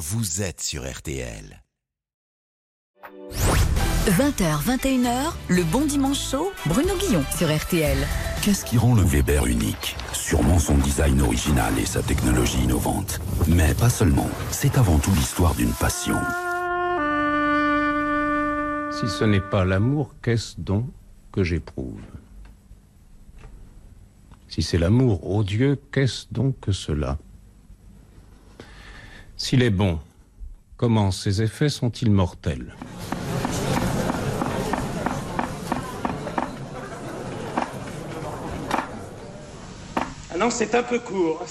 vous êtes sur RTL. 20h, 21h, le bon dimanche chaud, Bruno Guillon sur RTL. Qu'est-ce qui rend le Weber unique? Sûrement son design original et sa technologie innovante. Mais pas seulement, c'est avant tout l'histoire d'une passion. Si ce n'est pas l'amour, qu'est-ce donc que j'éprouve? Si c'est l'amour, ô Dieu, qu'est-ce donc que cela? S'il est bon, comment ses effets sont-ils mortels? Ah non, c'est un peu court.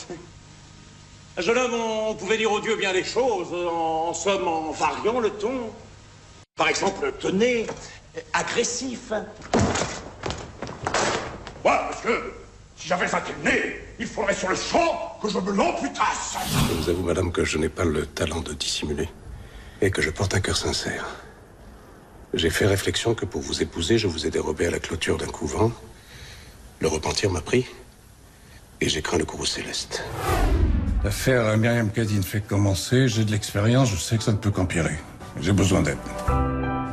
Un jeune homme, on pouvait dire au Dieu bien des choses, en, somme en variant le ton. Par exemple, tenez, agressif. Monsieur, si j'avais un tel nez, il faudrait sur le champ que je me l'amputasse. Je vous avoue, madame, que je n'ai pas le talent de dissimuler et que je porte un cœur sincère. J'ai fait réflexion que pour vous épouser, je vous ai dérobé à la clôture d'un couvent. Le repentir m'a pris et j'ai craint le courroux céleste. L'affaire Myriam Kadine fait commencer, j'ai de l'expérience, je sais que ça ne peut qu'empirer. J'ai besoin d'aide.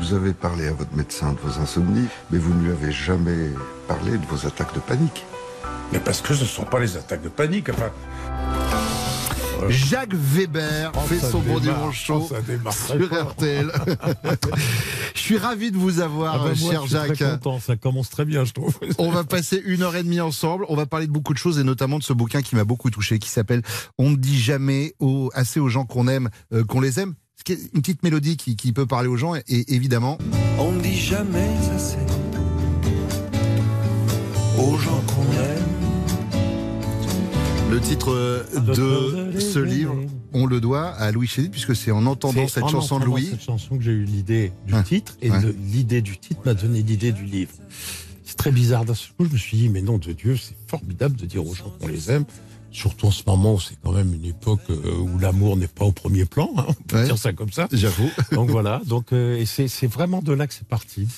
Vous avez parlé à votre médecin de vos insomnies, mais vous ne lui avez jamais parlé de vos attaques de panique. Mais parce que ce ne sont pas les attaques de panique, enfin... Jacques Weber Oh, fait son bon dimanche chaud oh, sur. RTL. je suis ravi de vous avoir, Ah bah, moi, cher je suis très Jacques. content, ça commence très bien, je trouve. On va passer une heure et demie ensemble. On va parler de beaucoup de choses et notamment de ce bouquin qui m'a beaucoup touché, qui s'appelle On ne dit jamais au- assez aux gens qu'on aime, euh, qu'on les aime. Ce qui est Une petite mélodie qui, qui peut parler aux gens et évidemment. On ne dit jamais assez aux gens qu'on aime. Le titre euh, de ce livre, on le doit à Louis Chédid, puisque c'est en entendant cette en chanson de Louis. cette chanson que j'ai eu l'idée du titre, et Ouais. l'idée du titre m'a donné l'idée du livre. C'est très bizarre. D'un seul coup, je me suis dit, mais non, de Dieu, c'est formidable de dire aux gens qu'on les aime. Surtout en ce moment où c'est quand même une époque euh, où l'amour n'est pas au premier plan, hein, on peut Ouais. dire ça comme ça. J'avoue. Donc voilà, donc euh, c'est vraiment de là que c'est parti.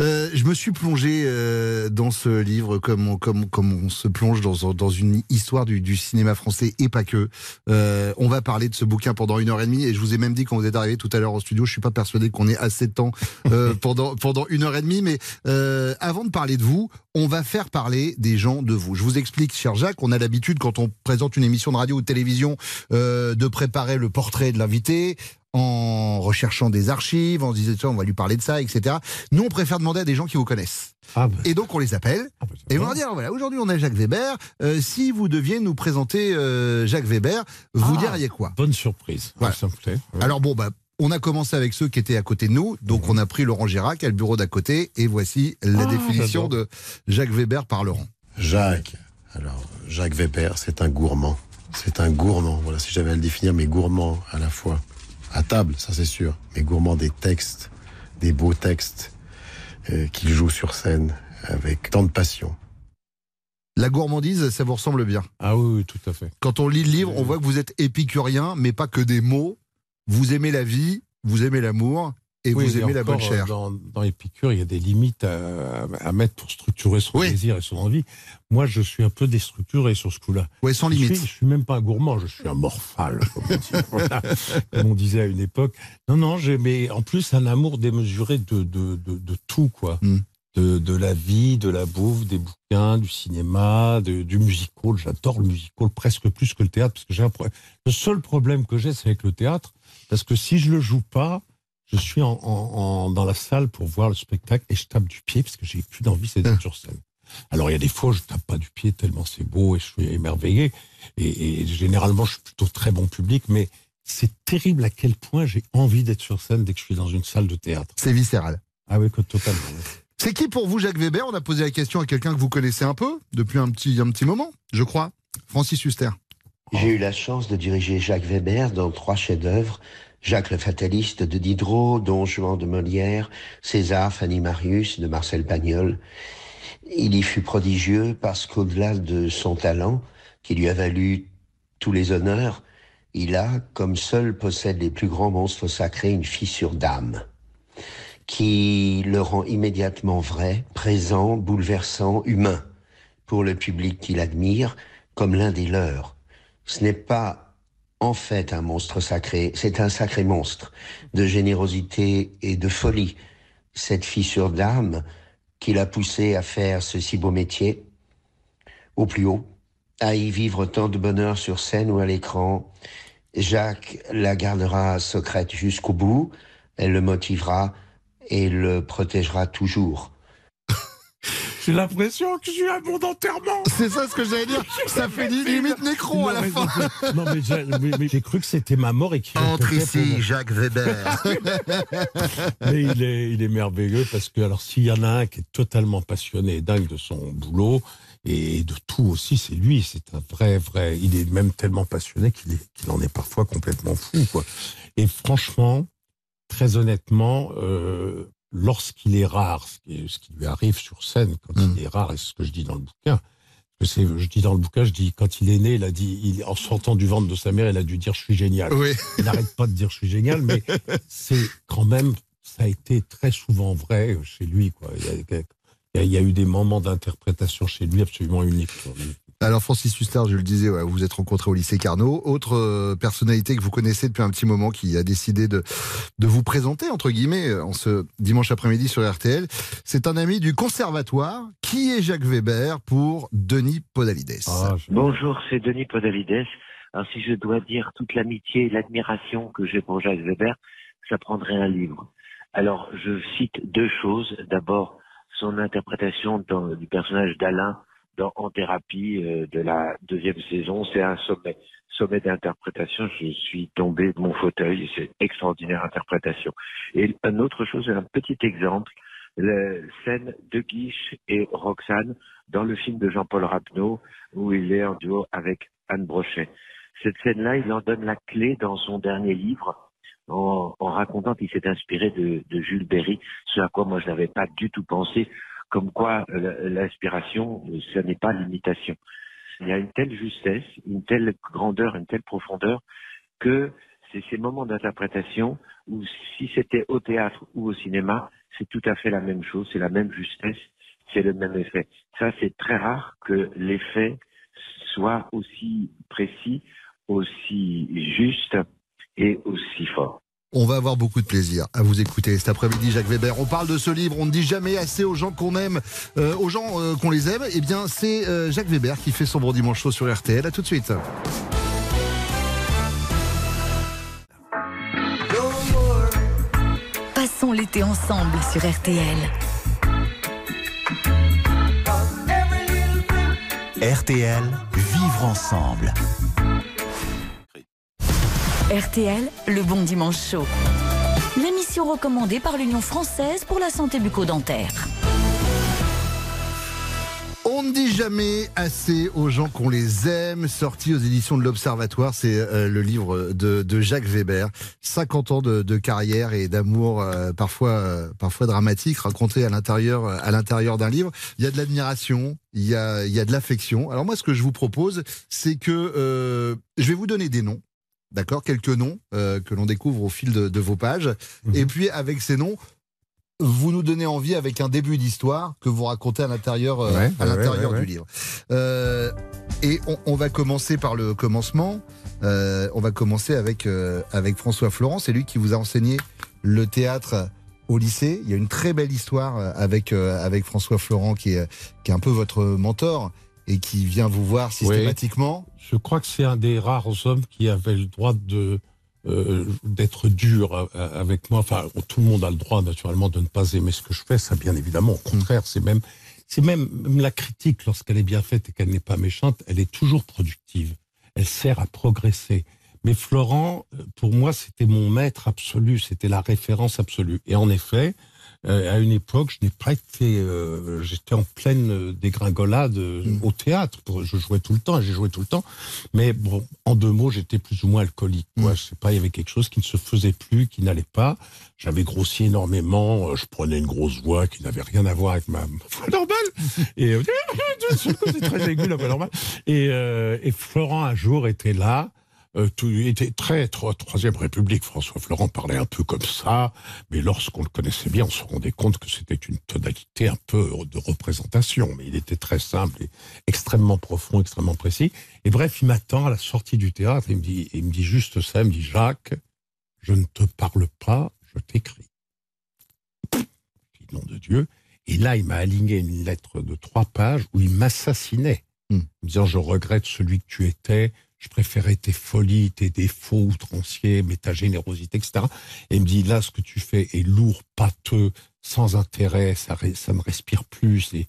Euh, je me suis plongé euh, dans ce livre comme on, comme, comme on se plonge dans, dans une histoire du, du cinéma français et pas que. Euh, on va parler de ce bouquin pendant une heure et demie et je vous ai même dit quand vous êtes arrivé tout à l'heure au studio, je suis pas persuadé qu'on ait assez de temps euh, pendant, pendant une heure et demie, mais euh, avant de parler de vous, on va faire parler des gens de vous. Je vous explique, cher Jacques, on a l'habitude quand on présente une émission de radio ou de télévision euh, de préparer le portrait de l'invité en recherchant des archives, en se disant on va lui parler de ça, etc. Nous, on préfère demander à des gens qui vous connaissent. Ah, bah, Et donc, on les appelle. ah, bah, Et on bon. va dire, voilà, aujourd'hui, on a Jacques Weber. Euh, si vous deviez nous présenter euh, Jacques Weber, vous Ah. diriez quoi? bonne surprise. Voilà. Ouais, ça me plaît. Ouais. Alors bon, bah, on a commencé avec ceux qui étaient à côté de nous. Donc, on a pris Laurent Girac à le bureau d'à côté. Et voici la Ah, définition de Jacques Weber par Laurent. Jacques. Alors, Jacques Weber, c'est un gourmand. C'est un gourmand. Voilà, si j'avais à le définir, mais gourmand à la fois. À table, ça c'est sûr. Mais gourmand des textes, des beaux textes euh, qu'il joue sur scène avec tant de passion. La gourmandise, ça vous ressemble bien. Ah oui, oui, tout à fait. Quand on lit le livre, on voit que vous êtes épicurien, mais pas que des mots. Vous aimez la vie, vous aimez l'amour et Oui, vous et aimez la bonne chair. Dans, dans Épicure, il y a des limites à, à mettre pour structurer son Oui. désir et son envie. Moi, je suis un peu déstructuré sur ce coup-là. Ouais, sans Je limite. suis, je suis même pas un gourmand, je suis un morphale, comme on, dit. Voilà. Comme on disait à une époque. Non, non, j'ai, mais en plus, un amour démesuré de, de, de, de tout, quoi. Mm. De, de la vie, de la bouffe, des bouquins, du cinéma, de- du musical. J'adore le musical presque plus que le théâtre, parce que j'ai un pro- le seul problème que j'ai, c'est avec le théâtre, parce que si je le joue pas, je suis en, en- en- dans la salle pour voir le spectacle et je tape du pied parce que j'ai plus d'envie, c'est d'être sur scène. Alors il y a des fois, je tape pas du pied tellement c'est beau et je suis émerveillé. Et, et généralement, je suis plutôt très bon public, mais c'est terrible à quel point j'ai envie d'être sur scène dès que je suis dans une salle de théâtre. C'est viscéral. Ah oui, totalement. C'est qui pour vous Jacques Weber? On a posé la question à quelqu'un que vous connaissez un peu depuis un petit, un petit moment, je crois. Francis Huster. J'ai eu la chance de diriger Jacques Weber dans trois chefs-d'œuvre. Jacques le Fataliste de Diderot, Don Juan de Molière, César, Fanny Marius de Marcel Pagnol. Il y fut prodigieux parce qu'au-delà de son talent, qui lui a valu tous les honneurs, il a, comme seul possède les plus grands monstres sacrés, une fissure d'âme qui le rend immédiatement vrai, présent, bouleversant, humain pour le public qui l'admire comme l'un des leurs. Ce n'est pas en fait un monstre sacré. C'est un sacré monstre de générosité et de folie. Cette fissure d'âme qui l'a poussé à faire ce si beau métier au plus haut, à y vivre tant de bonheur sur scène ou à l'écran. Jacques la gardera secrète jusqu'au bout, elle le motivera et le protégera toujours. J'ai l'impression que je suis à mon enterrement. C'est ça ce que j'allais dire. Ça fait limite nécro Non, à la mais- fin. Non, mais j'ai mais- mais j'ai cru que c'était ma mort et qu'il Entre ici. Jacques Weber. Mais il est, il est merveilleux parce que, alors, s'il y en a un qui est totalement passionné et dingue de son boulot et de tout aussi, c'est lui. C'est un vrai, vrai. Il est même tellement passionné qu'il est, qu'il en est parfois complètement fou, quoi. Et franchement, très honnêtement, euh, lorsqu'il est rare, ce qui, est- ce qui lui arrive sur scène quand Mm. il est rare, et c'est ce que je dis dans le bouquin, que c'est, je dis dans le bouquin, je dis quand il est né, il a dit, il, en sortant du ventre de sa mère, il a dû dire je suis génial. Oui. Il n'arrête pas de dire je suis génial, mais c'est quand même, ça a été très souvent vrai chez lui. Quoi. Il, y a, il y a- il y a eu des moments d'interprétation chez lui absolument uniques. Alors Francis Huster, je le disais, ouais, vous vous êtes rencontré au lycée Carnot. Autre euh, personnalité que vous connaissez depuis un petit moment qui a décidé de, de vous présenter, entre guillemets, euh, en ce dimanche après-midi sur RTL, c'est un ami du conservatoire. Qui est Jacques Weber pour Denis Podalides Ah, Bonjour, c'est Denis Podalides. Alors si je dois dire toute l'amitié et l'admiration que j'ai pour Jacques Weber, ça prendrait un livre. Alors je cite deux choses. D'abord, son interprétation dans- du personnage d'Alain En thérapie euh, de la deuxième saison, c'est un sommet. Sommet d'interprétation, je suis tombé de mon fauteuil, c'est extraordinaire interprétation. Et une autre chose, un petit exemple, la scène de Guiche et Roxane dans le film de Jean-Paul Rapneau où il est en duo avec Anne Brochet. Cette scène-là, il en donne la clé dans son dernier livre en, racontant qu'il s'est inspiré de Jules Berry, ce à quoi moi je n'avais pas du tout pensé, comme quoi euh, l'inspiration, euh, ce n'est pas l'imitation. Il y a une telle justesse, une telle grandeur, une telle profondeur que c'est ces moments d'interprétation où si c'était au théâtre ou au cinéma, c'est tout à fait la même chose, c'est la même justesse, c'est le même effet. Ça, c'est très rare que l'effet soit aussi précis, aussi juste et aussi fort. On va avoir beaucoup de plaisir à vous écouter cet après-midi, Jacques Weber. On parle de ce livre, on ne dit jamais assez aux gens qu'on aime, euh, aux gens euh, qu'on les aime. Eh bien, c'est euh, Jacques Weber qui fait son bon dimanche chaud sur RTL. À tout de suite. Passons l'été ensemble sur RTL. RTL, vivre ensemble. RTL, le bon dimanche chaud. L'émission recommandée par l'Union française pour la santé bucco-dentaire. On ne dit jamais assez aux gens qu'on les aime. Sorti aux éditions de l'Observatoire, c'est euh, le livre de, Jacques Weber. 50 ans de, carrière et d'amour euh, parfois euh, parfois dramatique raconté à l'intérieur d'un livre. Il y a de l'admiration, il y a de l'affection. Alors moi, ce que je vous propose, c'est que je vais vous donner des noms. D'accord, quelques noms euh, que l'on découvre au fil de, de vos pages. Et puis avec ces noms, vous nous donnez envie avec un début d'histoire que vous racontez à l'intérieur euh, Ouais, à ouais, l'intérieur ouais, du livre. Euh, et on, on va commencer par le commencement. Euh, on va commencer avec avec François Florent. C'est lui qui vous a enseigné le théâtre au lycée. Il y a une très belle histoire avec avec François Florent qui est qui est un peu votre mentor et qui vient vous voir systématiquement. Je crois que c'est un des rares hommes qui avait le droit de euh, d'être dur euh, avec moi. Enfin, tout le monde a le droit naturellement de ne pas aimer ce que je fais. Ça, bien évidemment. Au contraire, c'est même c'est même, même la critique lorsqu'elle est bien faite et qu'elle n'est pas méchante, elle est toujours productive. Elle sert à progresser. Mais Florent, euh, pour moi, c'était mon maître absolu, c'était la référence absolue. Et en effet, à une époque, je n'ai pas été, euh, j'étais en pleine euh, dégringolade euh, au théâtre. Pour- Je jouais tout le temps, j'ai joué tout le temps. Mais bon, en deux mots, j'étais plus ou moins alcoolique. Quoi. Je sais pas, il y avait quelque chose qui ne se faisait plus, qui n'allait pas. J'avais grossi énormément. euh, Je prenais une grosse voix qui n'avait rien à voir avec ma voix normale. Et euh, très aigu la voix normale. Et, euh, et Florent un jour était là. Euh, tout il était très, troisième République. François Florent parlait un peu comme ça, mais lorsqu'on le connaissait bien, on se rendait compte que c'était une tonalité un peu de représentation. Mais il était très simple et extrêmement profond, extrêmement précis. Et bref, il m'attend à la sortie du théâtre. Il me dit, il me dit juste ça. Il me dit Jacques, je ne te parle pas, je t'écris. Nom de Dieu. Et là, il m'a aligné une lettre de trois pages où il m'assassinait, Hmm. en disant je regrette celui que tu étais, je préférais tes folies, tes défauts outranciers, mais ta générosité, etc. Et il me dit là, ce que tu fais est lourd, pâteux, sans intérêt, ça, ça ne respire plus. Et,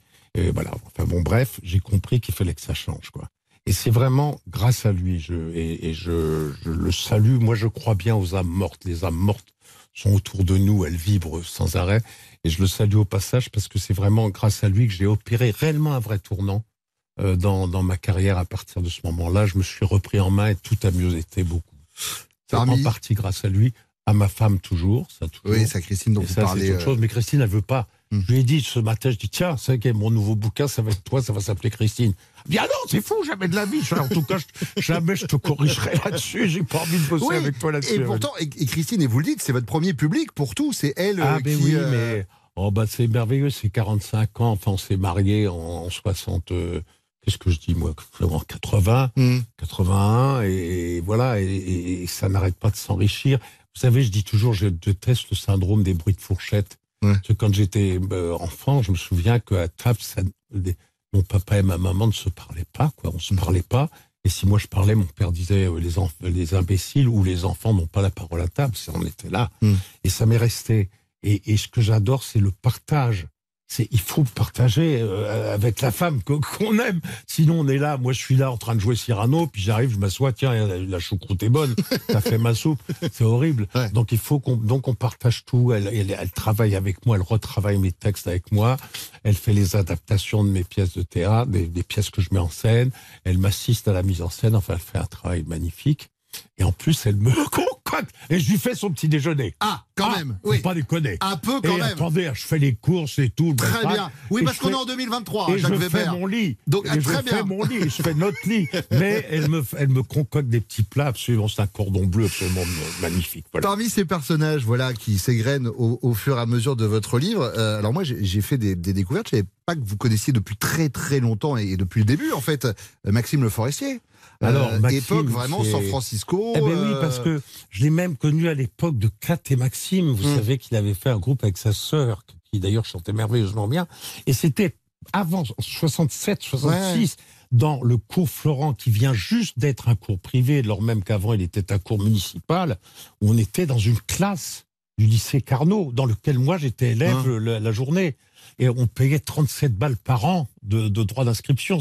voilà. Enfin bon, bref, j'ai compris qu'il fallait que ça change, quoi. Et c'est vraiment grâce à lui, je, et, et je, je le salue. Moi, je crois bien aux âmes mortes. Les âmes mortes sont autour de nous, elles vibrent sans arrêt. Et je le salue au passage parce que c'est vraiment grâce à lui que j'ai opéré réellement un vrai tournant dans, dans ma carrière. À partir de ce moment-là, je me suis repris en main et tout a mieux été beaucoup. C'est Parmi- en partie grâce à lui, à ma femme toujours, ça toujours. Oui, ça, Christine, dont Et vous ça, parlez, autre euh, chose. Mais Christine, elle veut pas. Je lui ai dit ce matin, je dis tiens, c'est mon nouveau bouquin, ça va être toi, ça va s'appeler Christine. Dit ah non, c'est fou, jamais de la vie. En tout cas, je- jamais je te corrigerai là-dessus. J'ai pas envie de bosser Oui, avec toi là-dessus. Et pourtant, et, et Christine, et vous le dites, c'est votre premier public pour tout. C'est elle Ah, euh, ben qui. oui, euh, mais oh, bah, c'est merveilleux, c'est 45 ans. Enfin, on s'est mariés en, en 60. euh, Qu'est-ce que je dis, moi En 80, Hmm. 81, et, voilà, et, et ça n'arrête pas de s'enrichir. Vous savez, je dis toujours, je déteste le syndrome des bruits de fourchette. Parce que quand j'étais euh, enfant, je me souviens qu'à table, ça- mon papa et ma maman ne se parlaient pas, quoi. On se Hmm. parlait pas. Et si moi je parlais, mon père disait euh, les, enf- les imbéciles ou les enfants n'ont pas la parole à table. On était là. Hmm. Et ça m'est resté. Et, et ce que j'adore, c'est le partage. Il faut partager euh, avec la femme qu'on aime. Sinon, on est là. Moi, je suis là en train de jouer Cyrano, puis j'arrive, je m'assois. Tiens, la, choucroute est bonne. T'as fait ma soupe. C'est horrible. Donc il faut qu'on donc on partage tout. Elle, elle, elle travaille avec moi, elle retravaille mes textes avec moi. Elle fait les adaptations de mes pièces de théâtre, des, des pièces que je mets en scène. Elle m'assiste à la mise en scène. Enfin, elle fait un travail magnifique. Et en plus, elle me Et je lui fais son petit déjeuner. Ah, quand même, Faut oui. pas déconner. Un peu quand et même. Attendez, je fais les courses et tout. Très bien. Oui, parce qu'on est en 2023, Et Jacques je Weber. fais mon lit. Donc, Et ah, je fais mon lit. Je fais notre lit. Mais elle me, elle me concocte des petits plats absolument. C'est un cordon bleu absolument magnifique. Voilà. Parmi ces personnages voilà, qui s'égrènent au, au fur et à mesure de votre livre, euh, alors moi j'ai fait des, des découvertes, pas que vous connaissiez depuis très très longtemps et, depuis le début en fait, euh, Maxime Le Forestier. Euh, Alors, Maxime, époque vraiment San Francisco. Eh ben oui, euh, parce que je l'ai même connu à l'époque de Kat et Maxime. Vous Hmm. savez qu'il avait fait un groupe avec sa sœur, qui d'ailleurs chantait merveilleusement bien. Et c'était avant 67, 66, dans le cours Florent, qui vient juste d'être un cours privé, alors même qu'avant il était un cours municipal, où on était dans une classe du lycée Carnot, dans lequel moi j'étais élève Hein. la, la journée. Et on payait 37 balles par an de, de droits d'inscription.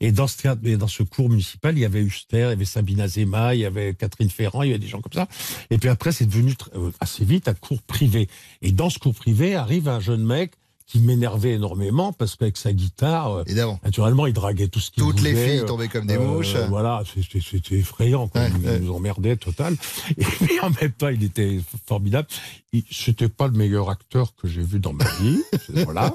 Et dans ce, et dans ce cours municipal, il y avait Huster, il y avait Sabine Azema, il y avait Catherine Ferrand, il y avait des gens comme ça. Et puis après, c'est devenu euh, assez vite un cours privé. Et dans ce cours privé, arrive un jeune mec qui m'énervait énormément parce qu'avec sa guitare, euh, naturellement, il draguait tout ce qu'il Toutes les filles euh, tombaient comme des euh, mouches. Voilà, c'était- effrayant. Quoi. il nous emmerdait total. Et puis en même temps, il était formidable. C'était pas le meilleur acteur que j'ai vu dans ma vie, voilà.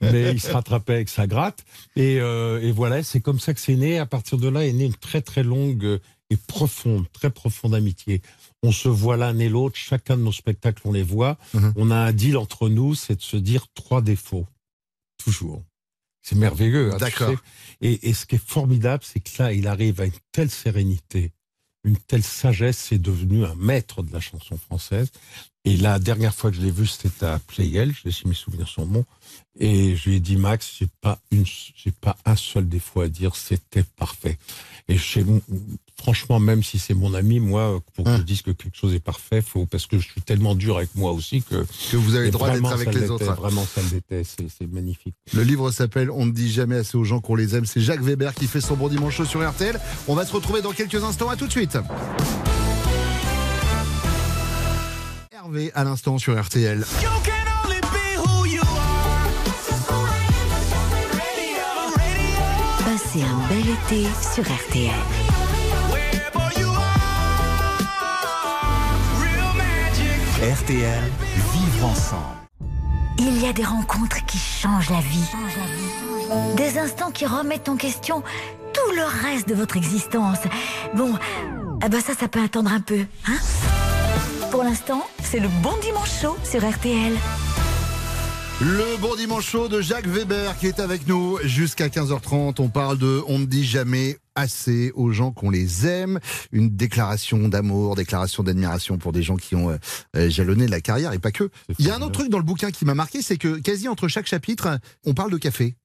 Mais il se rattrapait avec sa gratte. Et, euh, et voilà, c'est comme ça que c'est né. À partir de là est née une très très longue euh, et profonde, très profonde amitié. On se voit l'un et l'autre, chacun de nos spectacles, on les voit. Mhm. On a un deal entre nous, c'est de se dire trois défauts. Toujours. C'est merveilleux. hein, tu D'accord. sais. Et, et ce qui est formidable, c'est que là, il arrive à une telle sérénité, une telle sagesse, c'est devenu un maître de la chanson française. Et la dernière fois que je l'ai vu, c'était à Playel, je sais si mes souvenirs sont bons. Et je lui ai dit, Max, j'ai pas une, j'ai pas un seul défaut à dire, c'était parfait. Et chez, franchement, même si c'est mon ami, moi, pour que je dise que quelque chose est parfait, faut, parce que je suis tellement dur avec moi aussi que. Que vous avez le droit d'être avec les autres. Vraiment, ça l'était, c'est, c'est magnifique. Le livre s'appelle On ne dit jamais assez aux gens qu'on les aime. C'est Jacques Weber qui fait son bon dimanche sur RTL. On va se retrouver dans quelques instants. À tout de suite. Hervé à l'instant sur RTL. Passez un bel été sur RTL. RTL, vivre ensemble. Il y a des rencontres qui changent la vie. Des instants qui remettent en question tout le reste de votre existence. Bon, Ah bah ça, ça peut attendre un peu, hein? Pour l'instant, c'est le bon dimanche chaud sur RTL. Le bon dimanche chaud de Jacques Weber qui est avec nous jusqu'à 15h30. On parle de On ne dit jamais assez aux gens qu'on les aime. Une déclaration d'amour, déclaration d'admiration pour des gens qui ont euh, euh, jalonné la carrière et pas que. Il y a un autre truc dans le bouquin qui m'a marqué, c'est que quasi entre chaque chapitre, on parle de café.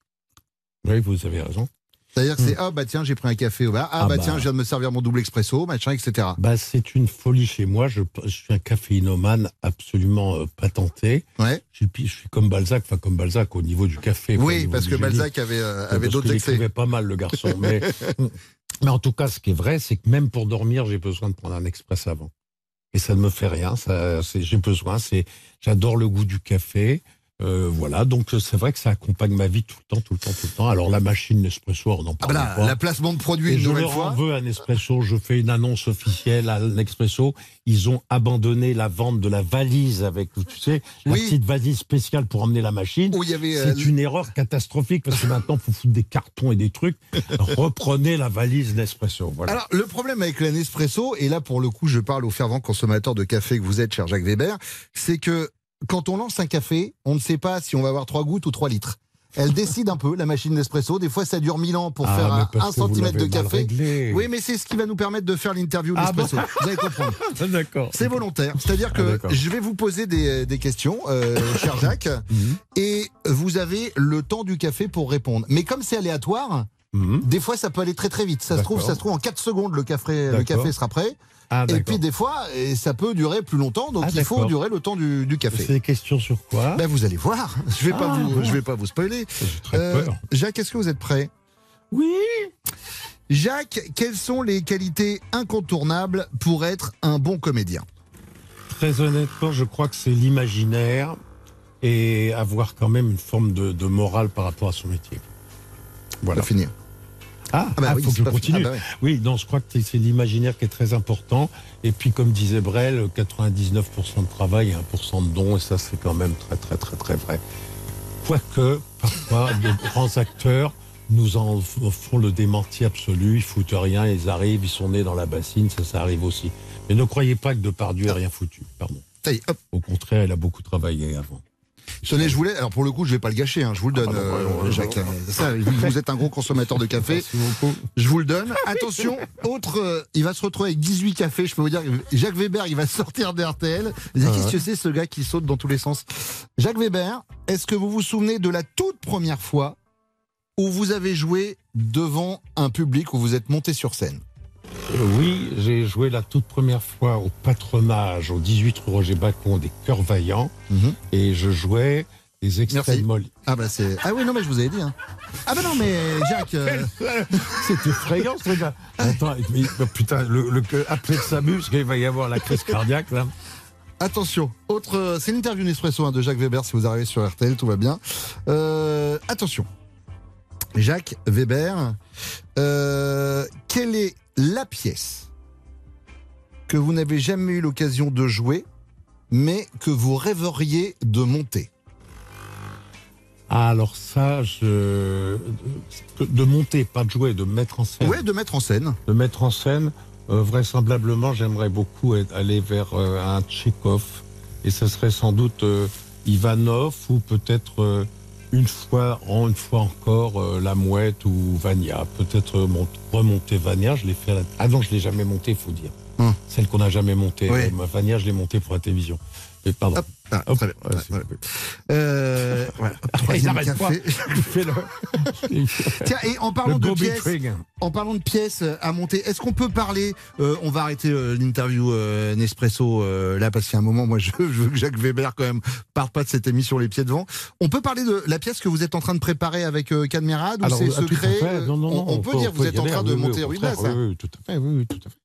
Oui, vous avez raison. C'est-à-dire que c'est ah bah tiens j'ai pris un café ah, Ah bah, bah. tiens je viens de me servir mon double expresso machin etc. Bah, c'est une folie chez moi. Je, je suis un caféinomane absolument euh, patenté. Ouais. Je, suis, je suis comme Balzac, enfin comme Balzac au niveau du café. Oui parce que. Balzac avait euh, avait d'autres excès. écrivait pas mal le garçon. Mais, mais en tout cas, ce qui est vrai, c'est que même pour dormir, j'ai besoin de prendre un express avant. Et ça ne me fait rien. Ça, c'est- j'ai besoin. C'est, j'adore le goût du café. Euh, voilà, donc euh, c'est vrai que ça accompagne ma vie tout le temps, tout le temps, tout le temps. Alors la machine Nespresso, on en Ah parle bah là, pas. la placement de produit Et une je nouvelle fois. en veux un Nespresso. Je fais une annonce officielle à Nespresso. Ils ont abandonné la vente de la valise avec, tu sais, la petite valise spéciale pour emmener la machine. Où il y avait, euh, C'est une erreur catastrophique parce que maintenant, il faut foutre des cartons et des trucs. Reprenez la valise Nespresso. Voilà. Alors, le problème avec la Nespresso, et là, pour le coup, je parle aux fervents consommateurs de café que vous êtes, cher Jacques Weber, c'est que quand on lance un café, on ne sait pas si on va avoir trois gouttes ou trois litres. Elle décide un peu, la machine Nespresso. Des fois, ça dure mille ans pour Ah, faire un, un centimètre de café. Oui, mais c'est ce qui va nous permettre de faire l'interview Ah Nespresso. bon Vous allez comprendre. D'accord. C'est volontaire. C'est-à-dire Ah, que d'accord. je vais vous poser des, des questions, euh, cher Jacques, Mhm. et vous avez le temps du café pour répondre. Mais comme c'est aléatoire, Mhm. des fois, ça peut aller très très vite. Ça se trouve, ça se trouve en 4 secondes, le café, le D'accord. café sera prêt. Ah, Et puis des fois, et ça peut durer plus longtemps, donc Ah, il faut durer le temps du, du café. C'est des questions sur quoi Ben, vous allez voir. Je vais pas Ah, vous, bon. je vais pas vous spoiler. Très Euh, peur. Jacques, est-ce que vous êtes prêt? Oui. Jacques, quelles sont les qualités incontournables pour être un bon comédien? Très honnêtement, je crois que c'est l'imaginaire et avoir quand même une forme de, de morale par rapport à son métier. On Voilà. va finir. Ah, Ah bah ah, oui, faut que je continue. ah bah. Oui, non, je crois que c'est l'imaginaire qui est très important. Et puis, comme disait Brel, 99% de travail et 1% de don, et ça, c'est quand même très, très, très, très vrai. Quoique, parfois, de grands acteurs nous en font le démenti absolu, ils foutent rien, ils arrivent, ils sont nés dans la bassine, ça, ça arrive aussi. Mais ne croyez pas que Depardieu ait rien foutu, pardon. Au contraire, il a beaucoup travaillé avant. Tenez, je voulais. Alors pour le coup, je vais pas le gâcher. hein, je vous le donne, euh, Jacques. Ça, vous êtes un gros consommateur de café. Je vous le donne. Attention, autre, euh, il va se retrouver avec 18 cafés. Je peux vous dire, Jacques Weber, il va sortir d'RTL. Qu'est-ce Ah ouais. que c'est ce gars qui saute dans tous les sens? Jacques Weber, est-ce que vous vous souvenez de la toute première fois où vous avez joué devant un public, où vous êtes monté sur scène? Oui, j'ai joué la toute première fois au patronage au 18 rue Roger Bacon des Cœurs Vaillants et je jouais Merci. de Molière. Ah bah c'est. Ah oui, non mais je vous avais dit. hein. Ah bah non mais Jacques. euh, C'est effrayant ce gars. Attends, mais, mais putain, le, le, appelez le SAMU parce qu'il va y avoir la crise cardiaque là. Attention, autre, euh, c'est l'interview Nespresso hein, de Jacques Weber si vous arrivez sur RTL, tout va bien. Euh, attention, Jacques Weber, euh, quelle est la pièce que vous n'avez jamais eu l'occasion de jouer, mais que vous rêveriez de monter Ah, alors ça, je... de monter, pas de jouer, de mettre en scène. Ouais, de mettre en scène. De mettre en scène, euh, vraisemblablement, j'aimerais beaucoup aller vers euh, un Tchekhov. Et ce serait sans doute euh, Ivanov ou peut-être une fois, en une fois encore, euh, La Mouette ou Vania. Peut-être euh, mont- remonter Vania, je l'ai fait à la... Ah non, je l'ai jamais monté, il faut dire. Hum. Celle qu'on n'a jamais montée. Oui. Euh, Vania, je l'ai montée pour la télévision. Mais pardon. Hop, ah, Hop. très bien. Ouais, Ouais, c'est- ouais. Euh, voilà, troisième Il n'arrête pas. café. Il fait le... Tiens, et en parlant de pièces, en parlant de pièces euh, à monter, est-ce qu'on peut parler euh, On va arrêter euh, l'interview euh, Nespresso euh, là parce qu'il y a un moment, moi, je, je veux que Jacques Weber quand même parte pas de cette émission les pieds devant. On peut parler de la pièce que vous êtes en train de préparer avec euh, Cadmerade ou c'est secret euh, Non, non, on, on peut dire que vous êtes en train de monter oui, Ruinas. oui, oui, oui, tout à fait, oui, oui, tout à fait.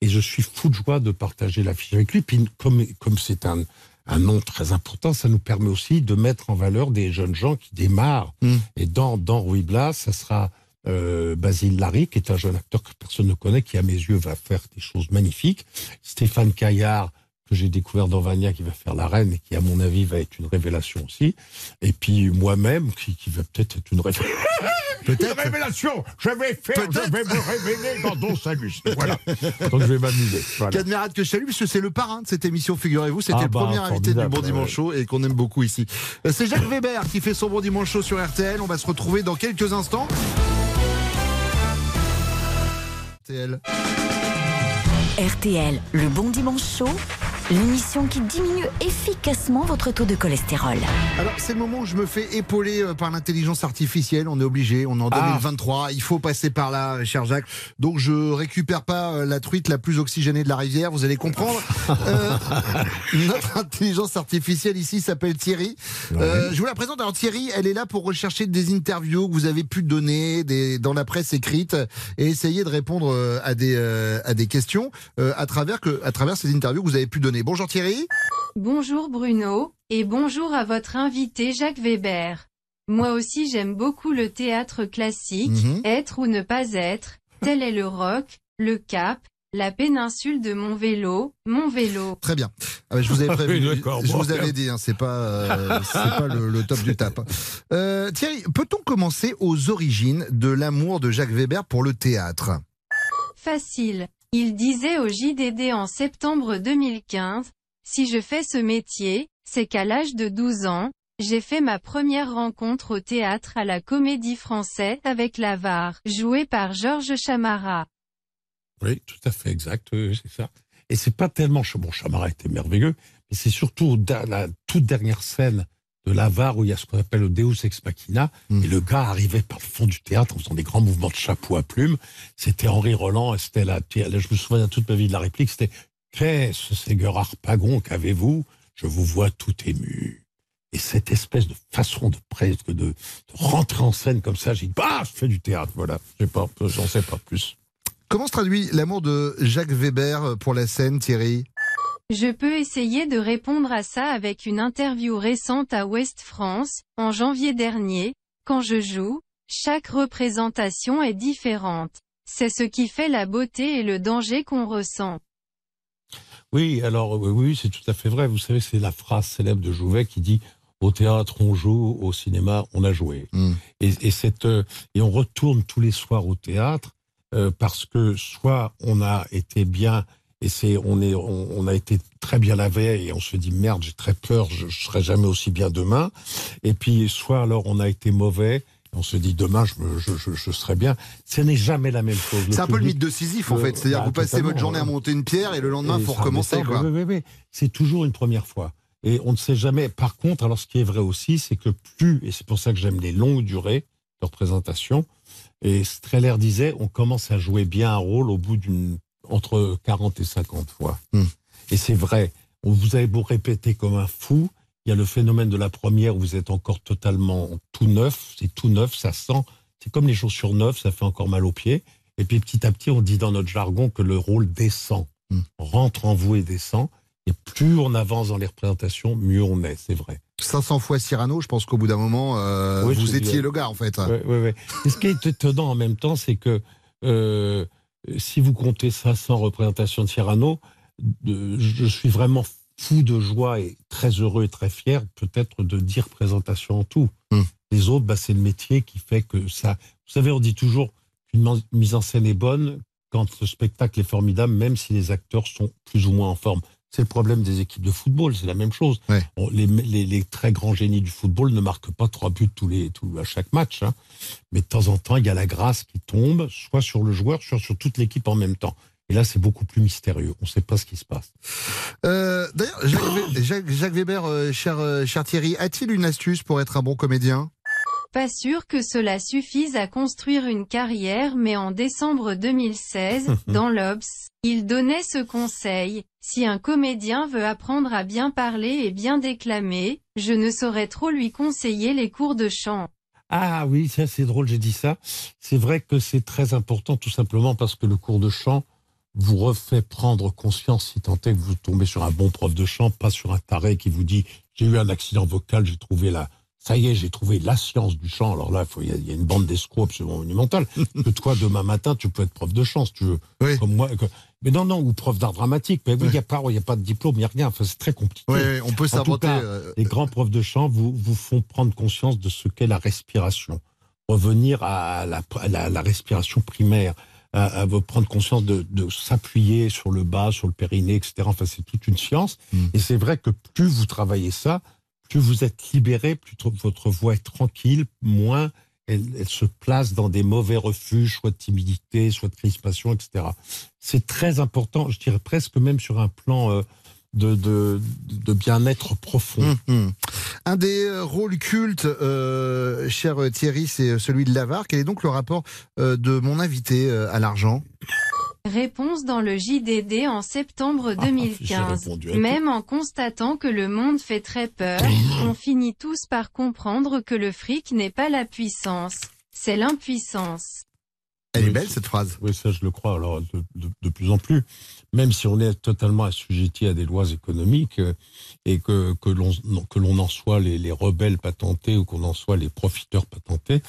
Et je suis fou de joie de partager l'affiche avec lui. Puis comme comme c'est un un nom très important, ça nous permet aussi de mettre en valeur des jeunes gens qui démarrent. Mm. Et dans dans Ruy Blas, ça sera euh, Basile Larry, qui est un jeune acteur que personne ne connaît, qui à mes yeux va faire des choses magnifiques. Stéphane Caillard, que j'ai découvert dans Vania qui va faire la reine et qui, à mon avis, va être une révélation aussi. Et puis moi-même qui, qui va peut-être être une révélation. Peut-être. Une révélation Je vais faire, je vais me révéler dans Don Samus. Voilà. Donc je vais m'amuser. Voilà. Cadmerade que je salue, puisque c'est le parrain de cette émission, figurez-vous. C'était Ah le bah, premier invité du Bon Dimanche. Show et qu'on aime beaucoup ici. Euh, C'est Jacques Weber qui fait son Bon Dimanche Show sur RTL. On va se retrouver dans quelques instants. RTL. RTL, le bon dimanche chaud, l'émission qui diminue efficacement votre taux de cholestérol. Alors, c'est le moment où je me fais épauler euh, par l'intelligence artificielle. On est obligé, on est en Ah. 2023. Il faut passer par là, cher Jacques. Donc, je récupère pas euh, la truite la plus oxygénée de la rivière. Vous allez comprendre. Euh, notre intelligence artificielle ici s'appelle Thierry. Euh, je vous la présente. Alors, Thierry, elle est là pour rechercher des interviews que vous avez pu donner des, dans la presse écrite et essayer de répondre euh, à des, euh, à des questions euh, à, travers que, à travers ces interviews que vous avez pu donner. Bonjour Thierry. Bonjour Bruno, et bonjour à votre invité Jacques Weber. Moi aussi j'aime beaucoup le théâtre classique, Mhm. être ou ne pas être, tel est le rock, le cap, la péninsule de mon vélo, mon vélo. Très bien. Ah bah, je vous avais prévu. Oui, d'accord, je bon, vous avais dit, hein, c'est pas, euh, c'est pas le, le top du tap. Euh, Thierry, peut-on commencer aux origines de l'amour de Jacques Weber pour le théâtre? Facile. Il disait au JDD en septembre 2015, si je fais ce métier, c'est qu'à l'âge de 12 ans, j'ai fait ma première rencontre au théâtre à la Comédie Française avec l'Avare, joué par Georges Chamara. Oui, tout à fait exact, c'est ça. Et c'est pas tellement, bon, Chamara était merveilleux, mais c'est surtout la toute dernière scène de l'avare où il y a ce qu'on appelle le Deus ex machina, Mm. et le gars arrivait par le fond du théâtre en faisant des grands mouvements de chapeau à plumes. C'était Henri Roland, et c'était la, je me souviens toute ma vie de la réplique, c'était Qu'est-ce, Seigneur Harpagon, qu'avez-vous? Je vous vois tout ému. Et cette espèce de façon de presque de, de rentrer en scène comme ça, j'ai dit, bah, je fais du théâtre, voilà. J'en sais pas plus. Comment se traduit l'amour de Jacques Weber pour la scène, Thierry? Je peux essayer de répondre à ça avec une interview récente à Ouest France, en janvier dernier. Quand je joue, chaque représentation est différente. C'est ce qui fait la beauté et le danger qu'on ressent. Oui, alors oui, oui, c'est tout à fait vrai. Vous savez, c'est la phrase célèbre de Jouvet qui dit au théâtre on joue, au cinéma on a joué. Mm. Et, et cette euh, et on retourne tous les soirs au théâtre euh, parce que soit on a été bien et c'est on est on, on a été très bien la veille et on se dit merde j'ai très peur je, je serai jamais aussi bien demain et puis soit alors on a été mauvais on se dit demain je, me- je, je, je serai bien ce n'est jamais la même chose C'est un peu le mythe de Sisyphe, en fait. C'est-à-dire bah, que vous passez votre journée à monter une pierre et le lendemain, il faut recommencer, quoi. oui, oui, oui, oui. C'est toujours une première fois. Et on ne sait jamais. Par contre, alors ce qui est vrai aussi, c'est que plus, et c'est pour ça que j'aime les longues durées de représentation, et Streller disait, on commence à jouer bien un rôle au bout d'une entre 40 et 50 fois. Hmm. Et c'est vrai. Vous avez beau répéter comme un fou, il y a le phénomène de la première où vous êtes encore totalement tout neuf, c'est tout neuf, ça sent, c'est comme les chaussures neuves, ça fait encore mal aux pieds. Et puis petit à petit, on dit dans notre jargon que le rôle descend, Hmm. rentre en vous et descend. Et plus on avance dans les représentations, mieux on est, c'est vrai. 500 fois Cyrano, je pense qu'au bout d'un moment, euh, Oui, vous étiez le gars, en fait. Ouais, ouais. Et ce qui est étonnant en même temps, c'est que euh, si vous comptez 500 représentations de Cyrano, de- je suis vraiment fou de joie et très heureux et très fier peut-être de dire présentation en tout. Hmm. Les autres, bah, c'est le métier qui fait que ça... Vous savez, on dit toujours qu'une mise en scène est bonne quand le spectacle est formidable, même si les acteurs sont plus ou moins en forme. C'est le problème des équipes de football, c'est la même chose. Ouais. Les, les- les très grands génies du football ne marquent pas trois buts tous les, tous, à chaque match. hein. Mais de temps en temps, il y a la grâce qui tombe, soit sur le joueur, soit sur toute l'équipe en même temps. Et là, c'est beaucoup plus mystérieux. On ne sait pas ce qui se passe. Euh, D'ailleurs, Jacques Weber, euh, cher, euh, cher Thierry, a-t-il une astuce pour être un bon comédien? Pas sûr que cela suffise à construire une carrière mais en décembre 2016, dans l'Obs, il donnait ce conseil, si un comédien veut apprendre à bien parler et bien déclamer, je ne saurais trop lui conseiller les cours de chant. Ah oui, ça c'est drôle, j'ai dit ça. C'est vrai que c'est très important tout simplement parce que le cours de chant vous refait prendre conscience si tant est que vous tombez sur un bon prof de chant, pas sur un taré qui vous dit j'ai eu un accident vocal, j'ai trouvé la, ça y est, j'ai trouvé la science du chant. Alors là, il y, a- il y a une bande d'escrocs absolument monumentale. que toi, demain matin, tu peux être prof de chant, si tu veux. Comme moi. que- Mais non, non, ou prof d'art dramatique. Mais oui, il n'y a, pas- y a pas de diplôme, il n'y a rien. Enfin, c'est très compliqué. Ouais, on peut En tout s'inventer, cas, euh, Les grands profs de chant vous, vous font prendre conscience de ce qu'est la respiration. Revenir à la, à la, la respiration primaire. À, à vous prendre conscience de, de s'appuyer sur le bas, sur le périnée, etc. Enfin, c'est toute une science. Et c'est vrai que plus vous travaillez ça, plus vous êtes libéré, plus votre voix est tranquille, moins elle, se place dans des mauvais refuges, soit de timidité, soit de crispation, etc. C'est très important, je dirais presque même sur un plan euh, de, de, bien-être profond. Mhm. Un des euh, rôles cultes, euh, cher Thierry, c'est celui de l'avare. Quel est donc le rapport de mon invité à l'argent? Réponse dans le JDD en septembre 2015. répondu à tout. Même en constatant que le monde fait très peur, on finit tous par comprendre que le fric n'est pas la puissance, c'est l'impuissance. Elle est belle cette phrase. Oui, ça je le crois. Alors de, de- de plus en plus, même si on est totalement assujetti à des lois économiques euh, et que que l'on que l'on en soit les, les rebelles patentés ou qu'on en soit les profiteurs patentés,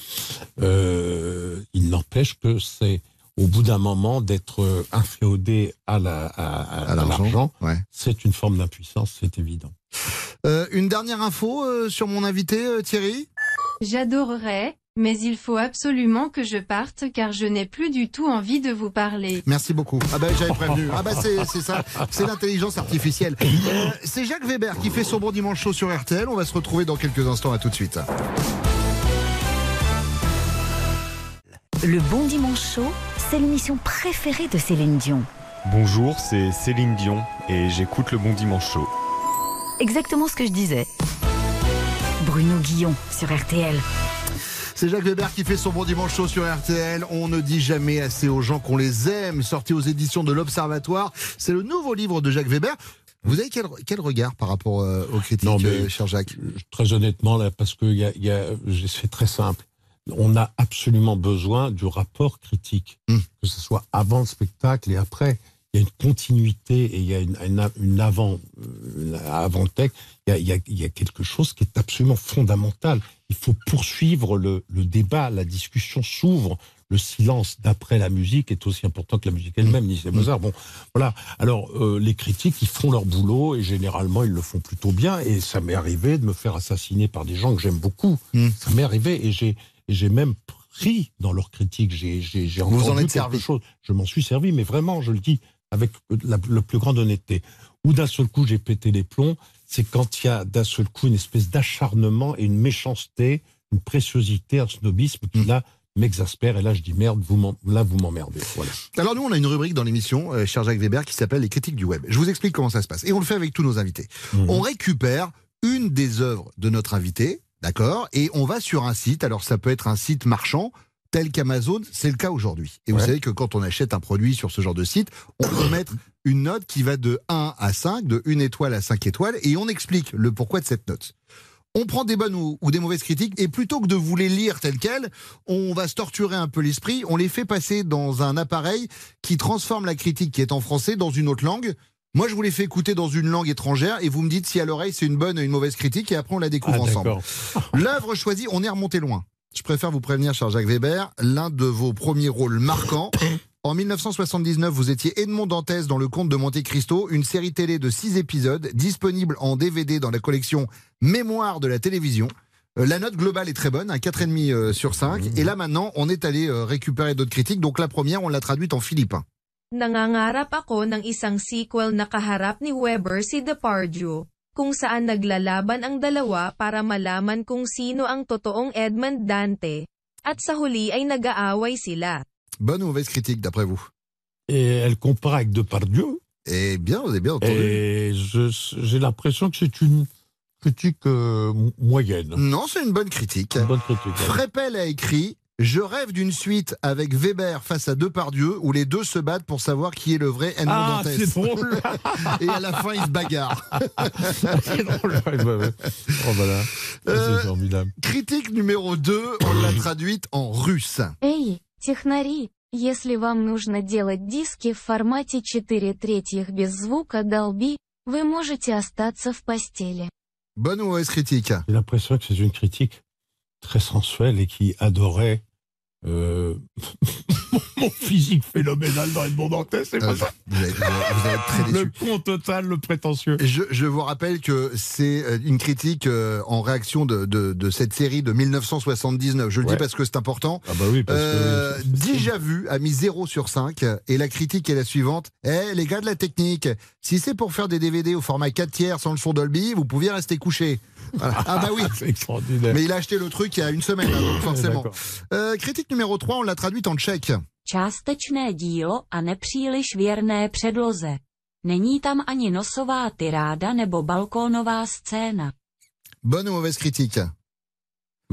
euh, il n'empêche que c'est au bout d'un moment d'être euh, inféodé à la à, à- à l'argent, ouais. C'est une forme d'impuissance, c'est évident. Euh, une dernière info euh, sur mon invité, euh, Thierry? J'adorerais, mais il faut absolument que je parte car je n'ai plus du tout envie de vous parler. Merci beaucoup. Ah ben j'avais prévenu. Ah ben c'est c'est ça, c'est l'intelligence artificielle. Euh, c'est Jacques Weber qui fait son bon dimanche chaud sur RTL. On va se retrouver dans quelques instants. À tout de suite. Le Bon Dimanche Chaud, c'est l'émission préférée de Céline Dion. Bonjour, c'est Céline Dion et j'écoute le Bon Dimanche Show. Exactement ce que je disais. Bruno Guillon sur RTL. C'est Jacques Weber qui fait son bon dimanche chaud sur RTL. On ne dit jamais assez aux gens qu'on les aime. Sorti aux éditions de l'Observatoire. C'est le nouveau livre de Jacques Weber. Vous avez quel, quel regard par rapport euh, aux critiques, Non, mais- euh, cher Jacques? Très honnêtement, là, parce que y a, y a, c'est très simple. On a absolument besoin du rapport critique, Hmm. que ce soit avant le spectacle et après. Il y a une continuité et il y a une, une, une avant, une avant-tech. Il y a, il y, a, il y a quelque chose qui est absolument fondamental. Il faut poursuivre le, le débat, la discussion s'ouvre. Le silence d'après la musique est aussi important que la musique elle-même, dit c'est Mozart. Bon, voilà. Alors, euh, les critiques, ils font leur boulot et généralement, ils le font plutôt bien. Et ça m'est arrivé de me faire assassiner par des gens que j'aime beaucoup. Ça m'est arrivé et j'ai et j'ai même pris dans leurs critiques. J'ai j'ai j'ai Vous en entendu êtes servi. chose. Je m'en suis servi, mais vraiment, je le dis avec la, la plus grande honnêteté. Ou d'un seul coup, j'ai pété les plombs. C'est quand il y a d'un seul coup une espèce d'acharnement et une méchanceté, une préciosité, un snobisme qui là m'exaspère. Et là, je dis merde, vous là, vous m'emmerdez. Voilà. Alors nous, on a une rubrique dans l'émission, euh, cher Jacques Weber, qui s'appelle les critiques du web. Je vous explique comment ça se passe. Et on le fait avec tous nos invités. On récupère une des œuvres de notre invité, d'accord Et on va sur un site. Alors ça peut être un site marchand, tel qu'Amazon, c'est le cas aujourd'hui. Et vous savez que quand on achète un produit sur ce genre de site, on peut mettre une note qui va de 1 à 5, de 1 étoile à 5 étoiles, et on explique le pourquoi de cette note. On prend des bonnes ou, ou des mauvaises critiques, et plutôt que de vous les lire telles quelles, on va se torturer un peu l'esprit, on les fait passer dans un appareil qui transforme la critique qui est en français dans une autre langue. Moi, je vous les fais écouter dans une langue étrangère, et vous me dites si à l'oreille c'est une bonne ou une mauvaise critique, et après on la découvre Ah, ensemble. L'œuvre choisie, on est remonté loin. Je préfère vous prévenir, cher Jacques Weber, l'un de vos premiers rôles marquants. En 1979, vous étiez Edmond Dantès dans Le Comte de Monte Cristo, une série télé de six épisodes, disponible en DVD dans la collection Mémoire de la télévision. Euh, La note globale est très bonne, un 4,5 euh, sur 5. Et là maintenant, on est allé euh, récupérer d'autres critiques. Donc la première, on l'a traduite en philippin. Nangangarap ako ng isang sequel na kaharap ni Weber si Depardieu, kung saan naglalaban ang dalawa para malaman kung sino ang totoong Edmond Dante, at sa huli ay nag-aaway sila. Bonne ou mauvaise critique d'après vous Et elle compare avec Depardieu? Eh bien, vous avez bien entendu. Et j'ai l'impression que c'est une critique euh, mo- moyenne. Non, c'est une bonne critique. Une bonne critique. Frépel a écrit Je rêve d'une suite avec Weber face à Depardieu où les deux se battent pour savoir qui est le vrai Edmond Ah, Dantès. c'est drôle. Et à la fin, ils se bagarrent. c'est drôle. ouais, ouais, ouais. Oh, voilà. Ah, Euh, C'est formidable. Critique numéro 2, on l'a traduite en russe. Эй, технари, если вам нужно делать диски в формате 4 третьих без звука Dolby, вы можете остаться в постели. Bonne ou mauvaise critique J'ai l'impression que c'est une critique très sensuelle et qui adorait euh, mon physique phénoménal dans Edmond Dantès, c'est pas Euh, ça vous, vous Le con total, le prétentieux. Je, je vous rappelle que c'est euh, une critique euh, en réaction de, de, de cette série de 1979. Je le Ouais. dis parce que c'est important. Ah bah oui, parce que- Déjà vu a mis 0 sur 5 et la critique est la suivante. Eh les gars de la technique, si c'est pour faire des DVD au format 4 tiers sans le son Dolby, vous pouviez rester couché. Voilà. Ah bah oui. extraordinaire. Mais il a acheté le truc il y a une semaine, hein, donc forcément. Euh, critique numéro 3, on l'a traduite en tchèque. Částečné dílo a nepříliš věrné předloze. Není tam ani nosová tyráda nebo balkónová scéna. Bonne ou mauvaise critique?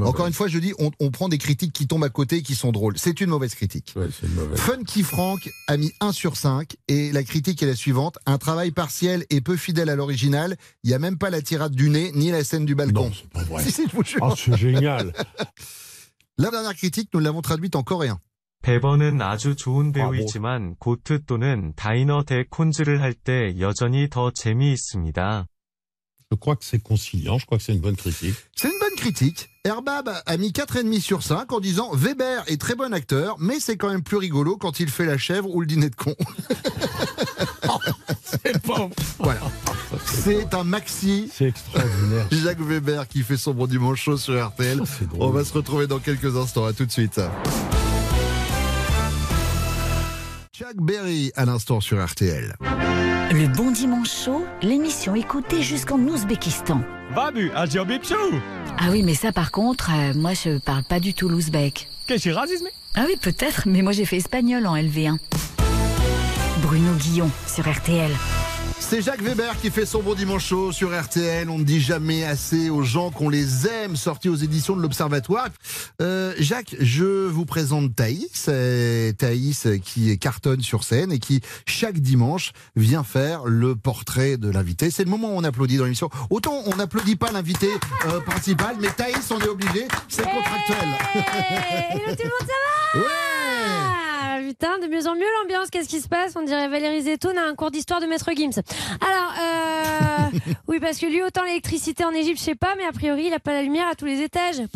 Encore une fois, je dis, on, on prend des critiques qui tombent à côté, qui sont drôles. C'est une mauvaise critique. Ouais, c'est une mauvaise. Funky Frank a mis 1 sur 5 et la critique est la suivante. Un travail partiel et peu fidèle à l'original. Il n'y a même pas la tirade du nez ni la scène du balcon. Non, c'est pas vrai. Si, si. Ah, c'est génial. La dernière critique, nous l'avons traduite en coréen. 베버는 아주 좋은 뭐. 배우이지만 고트 또는 다이너 대 콘즈를 할 때 여전히 더 재미있습니다. Je crois que c'est conciliant, je crois que c'est une bonne critique. C'est une bonne critique. Herbab a mis 4,5 sur 5 en disant Weber est très bon acteur, mais c'est quand même plus rigolo quand il fait la chèvre ou le dîner de con. c'est pas. Voilà. C'est un maxi. C'est extraordinaire. Jacques Weber qui fait son bon dimanche chaud sur RTL. On va se retrouver dans quelques instants. À tout de suite. Chuck Berry à l'instant sur RTL. Le bon dimanche chaud, l'émission écoutée jusqu'en Ouzbékistan. Babu, Ah oui, mais ça par contre, euh, moi je parle pas du tout l'ouzbek. Ah oui, peut-être, mais moi j'ai fait espagnol en LV1. Bruno Guillon sur RTL. C'est Jacques Weber qui fait son bon dimanche chaud sur RTL. On ne dit jamais assez aux gens qu'on les aime, sorti aux éditions de l'Observatoire. Euh, Jacques, je vous présente Thaïs. Euh, Thaïs qui cartonne sur scène et qui, chaque dimanche, vient faire le portrait de l'invité. C'est le moment où on applaudit dans l'émission. Autant on n'applaudit pas l'invité euh, principal, mais Thaïs, on est obligé. C'est contractuel. Hello tout le monde, ça va? Ouais Putain, de mieux en mieux l'ambiance, qu'est-ce qui se passe On dirait Valérie Zetoun a un cours d'histoire de Maître Gims. Alors, euh, oui, parce que lui, autant l'électricité en Égypte, je sais pas, mais a priori, il a pas la lumière à tous les étages.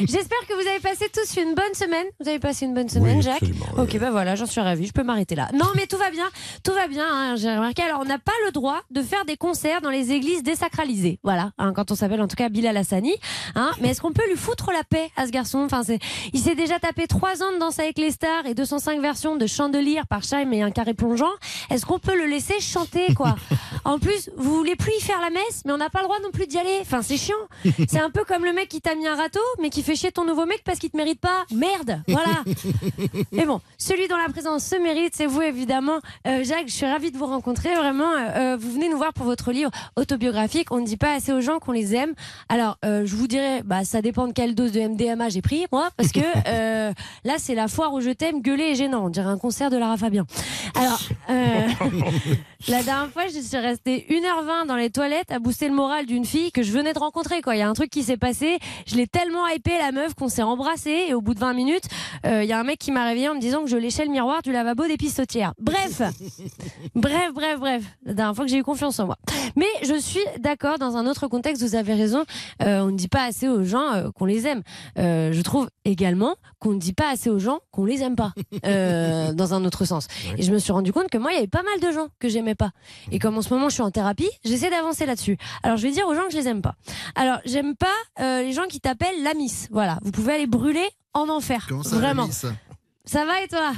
J'espère que vous avez passé tous une bonne semaine. Vous avez passé une bonne semaine, Oui, Jacques Ok, bah voilà, j'en suis ravie, je peux m'arrêter là. Non, mais tout va bien, tout va bien, hein, j'ai remarqué. Alors, on n'a pas le droit de faire des concerts dans les églises désacralisées. Voilà, hein, quand on s'appelle en tout cas Bilal Hassani. Hein, mais est-ce qu'on peut lui foutre la paix à ce garçon? Enfin, Il s'est déjà tapé 3 ans de Danse avec les stars et 205 versions de Chandelier par Chaim et un carré plongeant. Est-ce qu'on peut le laisser chanter, quoi En plus, vous voulez plus y faire la messe, mais on n'a pas le droit non plus d'y aller. Enfin, c'est chiant. C'est un peu comme le mec qui t'a mis un râteau, mais qui fait chier ton nouveau mec parce qu'il te mérite pas. Merde, voilà. Mais bon, celui dont la présence se mérite, c'est vous évidemment. Euh, Jacques, je suis ravie de vous rencontrer. Vraiment, euh, vous venez nous voir pour votre livre autobiographique. On ne dit pas assez aux gens qu'on les aime. Alors, euh, je vous dirais, bah, ça dépend de quelle dose de MDMA j'ai pris, moi, parce que euh, là, c'est la foire où je gueuler et gênant. On dirait un concert de Lara Fabian. Alors, euh, la dernière fois, je suis restée 1h20 dans les toilettes à booster le moral d'une fille que je venais de rencontrer. Quoi, il y a un truc qui s'est passé. Je l'ai tellement hypé la meuf qu'on s'est embrassé et au bout de 20 minutes, euh, il y a un mec qui m'a réveillé en me disant que je léchais le miroir du lavabo des pistotières. Bref, bref, bref, bref. La dernière fois que j'ai eu confiance en moi. Mais je suis d'accord dans un autre contexte. Vous avez raison. Euh, on ne dit pas assez aux gens qu'on les aime. Je trouve également qu'on ne dit pas assez aux gens qu'on les aime pas. Euh, dans un autre sens. Et je me suis rendu compte que moi, il y avait pas mal de gens que j'aimais pas. Et comme en ce moment, je suis en thérapie, j'essaie d'avancer là-dessus. Alors, je vais dire aux gens que je les aime pas. Alors, j'aime pas euh, les gens qui t'appellent la miss. Voilà, vous pouvez aller brûler en enfer. Comment ça, Vraiment. la miss? Ça va et toi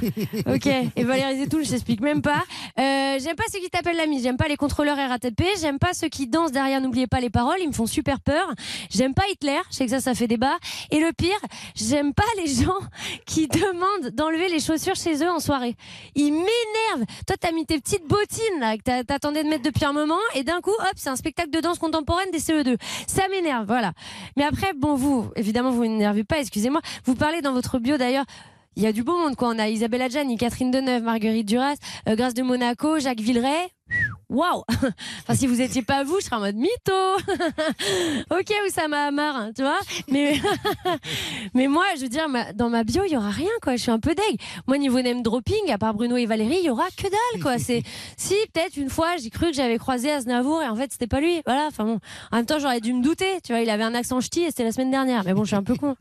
Ok. Et Valérie Zetoun, je t'explique même pas. Euh, j'aime pas ceux qui t'appellent la mise. J'aime pas les contrôleurs RATP. J'aime pas ceux qui dansent derrière. N'oubliez pas les paroles. Ils me font super peur. J'aime pas Hitler. Je sais que ça, ça fait débat. Et le pire, j'aime pas les gens qui demandent d'enlever les chaussures chez eux en soirée. Ils m'énervent. Toi, t'as mis tes petites bottines là que t'a- t'attendais de mettre depuis un moment, et d'un coup, hop, c'est un spectacle de danse contemporaine des CE2. Ça m'énerve. Voilà. Mais après, bon, vous, évidemment, vous n'énervez pas. Excusez-moi. Vous parlez dans votre bio d'ailleurs. Il y a du beau monde, quoi. On a Isabelle Adjani, Catherine Deneuve, Marguerite Duras, euh, Grâce de Monaco, Jacques Villeray. Waouh Enfin, si vous étiez pas vous, je serais en mode mytho Ok, Oussama Hamar, hein, tu vois mais, mais moi, je veux dire, ma- dans ma bio, il y aura rien, quoi. Je suis un peu deg. Moi, niveau name dropping, à part Bruno et Valérie, il y aura que dalle, quoi. C'est Si, peut-être une fois, j'ai cru que j'avais croisé Aznavour et en fait, c'était pas lui. Voilà, enfin bon. En même temps, j'aurais dû me douter, tu vois. Il avait un accent ch'ti et c'était la semaine dernière. Mais bon, je suis un peu con.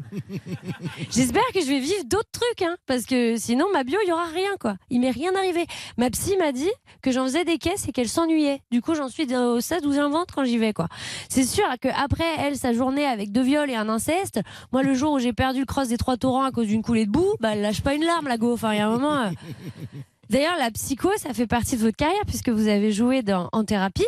J'espère que je vais vivre d'autres trucs, hein, parce que sinon, ma bio, il y aura rien, quoi. Il m'est rien arrivé. Ma psy m'a dit que j'en faisais des caisses et qu'elle s'ennuyait. Du coup, j'en suis au stade où j'invente quand j'y vais, quoi. C'est sûr que après elle, sa journée avec deux viols et un inceste, moi, le jour où j'ai perdu le cross des trois torrents à cause d'une coulée de boue, bah, elle lâche pas une larme, la go. Il y a un moment. euh, D'ailleurs, la psycho, ça fait partie de votre carrière puisque vous avez joué dans, en thérapie.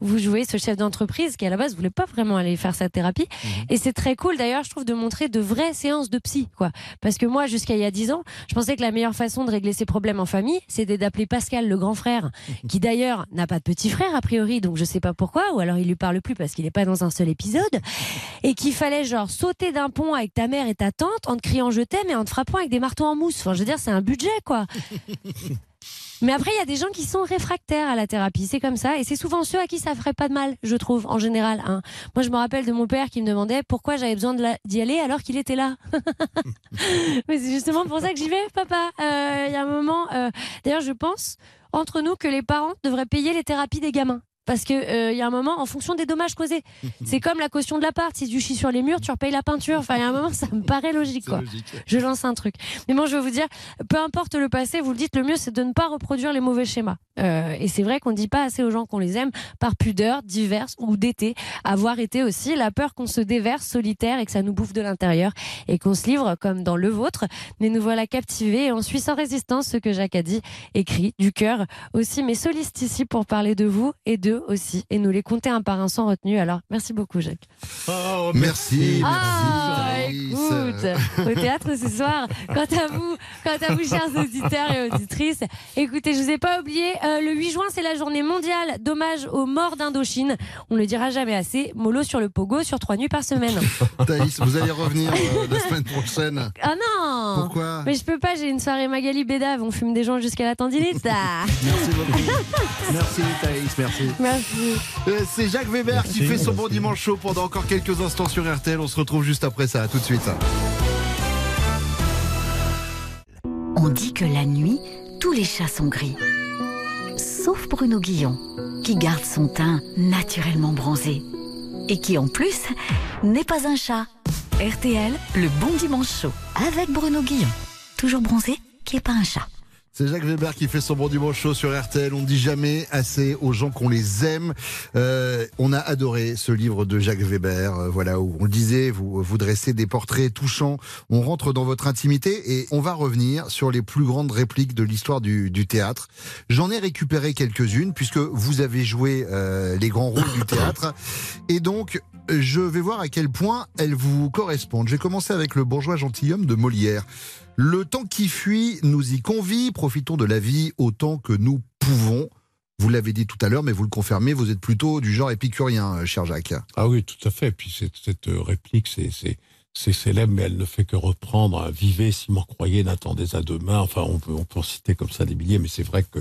Vous jouez ce chef d'entreprise qui, à la base, voulait pas vraiment aller faire sa thérapie. Et c'est très cool, d'ailleurs, je trouve, de montrer de vraies séances de psy, quoi. Parce que moi, jusqu'à il y a 10 ans, je pensais que la meilleure façon de régler ses problèmes en famille, c'était d'appeler Pascal, le grand frère, qui d'ailleurs n'a pas de petit frère, a priori, donc je sais pas pourquoi, ou alors il lui parle plus parce qu'il est pas dans un seul épisode, et qu'il fallait, genre, sauter d'un pont avec ta mère et ta tante en te criant je t'aime et en te frappant avec des marteaux en mousse. Enfin, je veux dire, c'est un budget, quoi. Mais après, il y a des gens qui sont réfractaires à la thérapie. C'est comme ça. Et c'est souvent ceux à qui ça ferait pas de mal, je trouve, en général. hein. Moi, je me rappelle de mon père qui me demandait pourquoi j'avais besoin d'y aller alors qu'il était là. Mais c'est justement pour ça que j'y vais, papa. Euh, Il y a un moment. euh, D'ailleurs, je pense, entre nous, que les parents devraient payer les thérapies des gamins. Parce que euh, y a un moment, en fonction des dommages causés, c'est comme la caution de l'appart. Si tu chies sur les murs, tu repayes la peinture. Enfin, il y a un moment, ça me paraît logique, quoi. Je lance un truc. Mais moi, je veux vous dire, peu importe le passé, vous le dites, le mieux, c'est de ne pas reproduire les mauvais schémas. Euh, et c'est vrai qu'on ne dit pas assez aux gens qu'on les aime par pudeur, diverse ou d'été. Avoir été aussi la peur qu'on se déverse solitaire et que ça nous bouffe de l'intérieur et qu'on se livre comme dans le vôtre. Mais nous voilà captivés et on suit sans résistance ce que Jacques a dit, écrit du cœur aussi mes solistes ici pour parler de vous et aussi et nous les compter un par un sans retenue. Alors, merci beaucoup, Jacques. Oh, merci, merci. écoute, au théâtre ce soir. Quant à vous, quant à vous, chers auditeurs et auditrices, écoutez, je vous ai pas oublié, euh, le 8 juin, c'est la journée mondiale d'hommage aux morts d'Indochine. On le dira jamais assez. Mollo sur le pogo sur trois nuits par semaine. Thaïs, vous allez revenir euh, la semaine prochaine. Ah non Pourquoi Mais je peux pas, j'ai une soirée Magali Bédave, on fume des gens jusqu'à la tendinite. Merci beaucoup. Merci Thaïs, merci. Merci. Euh, C'est Jacques Weber qui fait son bon dimanche chaud pendant encore quelques instants sur RTL. On se retrouve juste après ça. À tout de suite. On dit que la nuit, tous les chats sont gris. Sauf Bruno Guillon, qui garde son teint naturellement bronzé. Et qui en plus n'est pas un chat. RTL, le bon dimanche chaud. Avec Bruno Guillon. Toujours bronzé, qui est pas un chat. C'est Jacques Weber qui fait son bon dimanche chaud sur RTL. On ne dit jamais assez aux gens qu'on les aime. Euh, on a adoré ce livre de Jacques Weber. euh, voilà où on le disait, vous vous dressez des portraits touchants. On rentre dans votre intimité et on va revenir sur les plus grandes répliques de l'histoire du, du théâtre. J'en ai récupéré quelques-unes puisque vous avez joué euh, les grands rôles du théâtre et donc je vais voir à quel point elles vous correspondent. J'ai commencé avec le bourgeois gentilhomme de Molière. Le temps qui fuit nous y convie, profitons de la vie autant que nous pouvons. Vous l'avez dit tout à l'heure, mais vous le confirmez, vous êtes plutôt du genre épicurien, euh, cher Jacques. Ah oui, tout à fait. Puis cette, cette euh, réplique, c'est, célèbre, mais elle ne fait que reprendre Vivez si m'en croyez, n'attendez à demain. Enfin, on peut, on peut en citer comme ça des milliers, mais c'est vrai que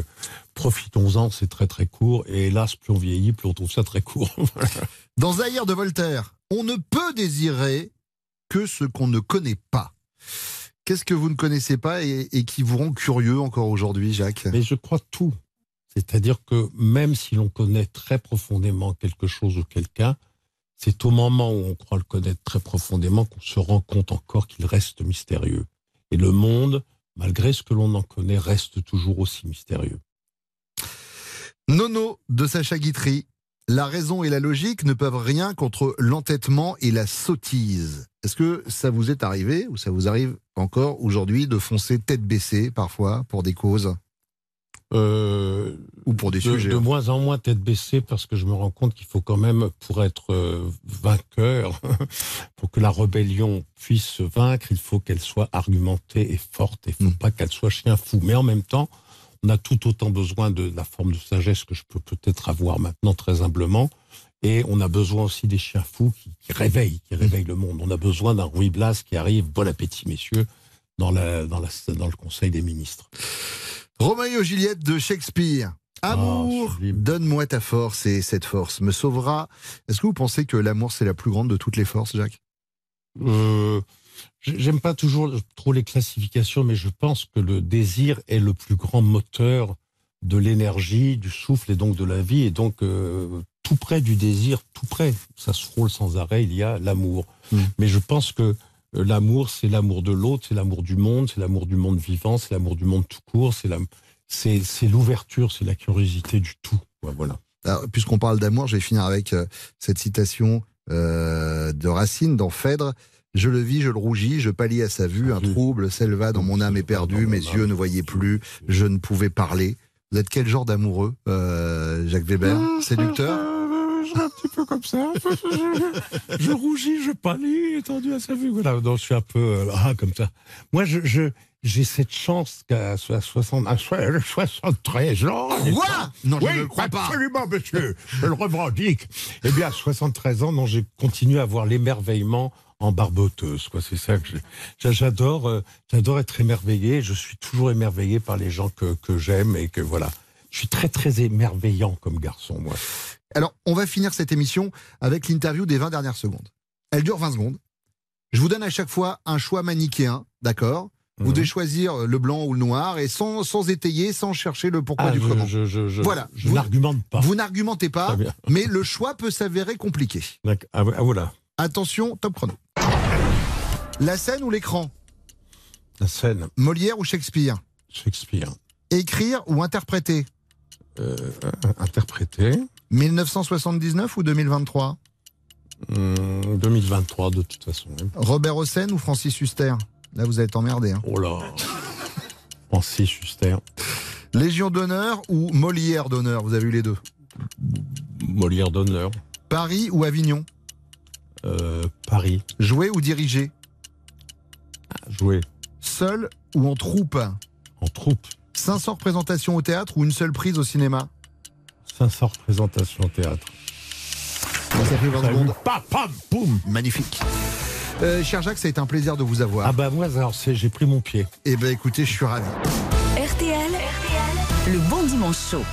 profitons-en, c'est très très court. Et hélas, plus on vieillit, plus on trouve ça très court. Dans Zahir de Voltaire, on ne peut désirer que ce qu'on ne connaît pas. Qu'est-ce que vous ne connaissez pas et, et qui vous rend curieux encore aujourd'hui, Jacques? Mais je crois tout. C'est-à-dire que même si l'on connaît très profondément quelque chose ou quelqu'un, c'est au moment où on croit le connaître très profondément qu'on se rend compte encore qu'il reste mystérieux. Et le monde, malgré ce que l'on en connaît, reste toujours aussi mystérieux. Nono de Sacha Guitry. La raison et la logique ne peuvent rien contre l'entêtement et la sottise. Est-ce que ça vous est arrivé ou ça vous arrive encore aujourd'hui de foncer tête baissée parfois pour des causes Ou pour des Euh, de, sujets de hein. moins en moins tête baissée parce que je me rends compte qu'il faut quand même, pour être euh, vainqueur, pour que la rébellion puisse se vaincre, il faut qu'elle soit argumentée et forte. Il ne faut pas qu'elle soit chien fou. Mais en même temps, on a tout autant besoin de la forme de sagesse que je peux peut-être avoir maintenant très humblement. Et on a besoin aussi des chiens fous qui, qui réveillent, qui réveillent le monde. On a besoin d'un Ruy Blas qui arrive, bon appétit messieurs, dans, la, dans, la, dans le Conseil des ministres. Roméo et Juliette de Shakespeare. Amour, donne-moi ta force et cette force me sauvera. Est-ce que vous pensez que l'amour c'est la plus grande de toutes les forces, Jacques? Euh, J'aime pas toujours trop les classifications, mais je pense que le désir est le plus grand moteur de l'énergie, du souffle et donc de la vie. Et donc, euh, tout près du désir, tout près, ça se frôle sans arrêt, il y a l'amour. Mais je pense que euh, l'amour, c'est l'amour de l'autre, c'est l'amour du monde, c'est l'amour du monde vivant, c'est l'amour du monde tout court, c'est la- c'est c'est l'ouverture, c'est la curiosité du tout. Voilà. Alors, Puisqu'on parle d'amour, je vais finir avec euh, cette citation euh, de Racine dans Phèdre. Je le vis, je le rougis, je pâlis à sa vue, un trouble s'éleva dans mon âme éperdue, mes yeux ne voyaient plus, je ne pouvais parler. Vous êtes quel genre d'amoureux, euh, Jacques Weber Séducteur J'ai un petit peu comme ça. Je, je rougis, je pâlis, étendu à sa vue. Voilà, donc je suis un peu euh, ah, comme ça. Moi, je, je- j'ai cette chance qu'à so- à 60, à so- 73 ans. Quoi Non, je oui, ne le crois pas. Absolument, monsieur. Je le revendique. Eh bien, à 73 ans, non, j'ai continué à avoir l'émerveillement en barboteuse. Quoi, c'est ça que j'adore. euh, j'adore être émerveillé. Je suis toujours émerveillé par les gens que, que j'aime et que voilà. Je suis très très émerveillant comme garçon, moi. Alors, on va finir cette émission avec l'interview des 20 dernières secondes. Elle dure 20 secondes. Je vous donne à chaque fois un choix manichéen, d'accord? Vous Mhm. devez choisir le blanc ou le noir et sans, sans étayer, sans chercher le pourquoi Ah, du je- comment. je- voilà. je n'argumente pas. Vous n'argumentez pas, mais le choix peut s'avérer compliqué. Ah, voilà. Attention, top chrono. La scène ou l'écran La scène. Molière ou Shakespeare Shakespeare. Écrire ou interpréter Euh, interpréter. 1979 ou 2023 Hum, 2023 de toute façon. Robert Hossein ou Francis Huster Là, vous êtes emmerdé. hein. Oh là. Francis Huster. Légion d'honneur ou Molière d'honneur Vous avez eu les deux. Molière d'honneur. Paris ou Avignon Euh, Paris. Jouer ou diriger Jouer. Seul ou en troupe En troupe. 500 représentations au théâtre ou une seule prise au cinéma 500 représentations au théâtre. Ça fait 20 Ça a eu secondes. Pam, pam, boum. Magnifique. Euh, cher Jacques, ça a été un plaisir de vous avoir. Ah bah moi, alors, c'est- j'ai pris mon pied. Eh ben écoutez, je suis ravi. RTL, le bon dimanche chaud.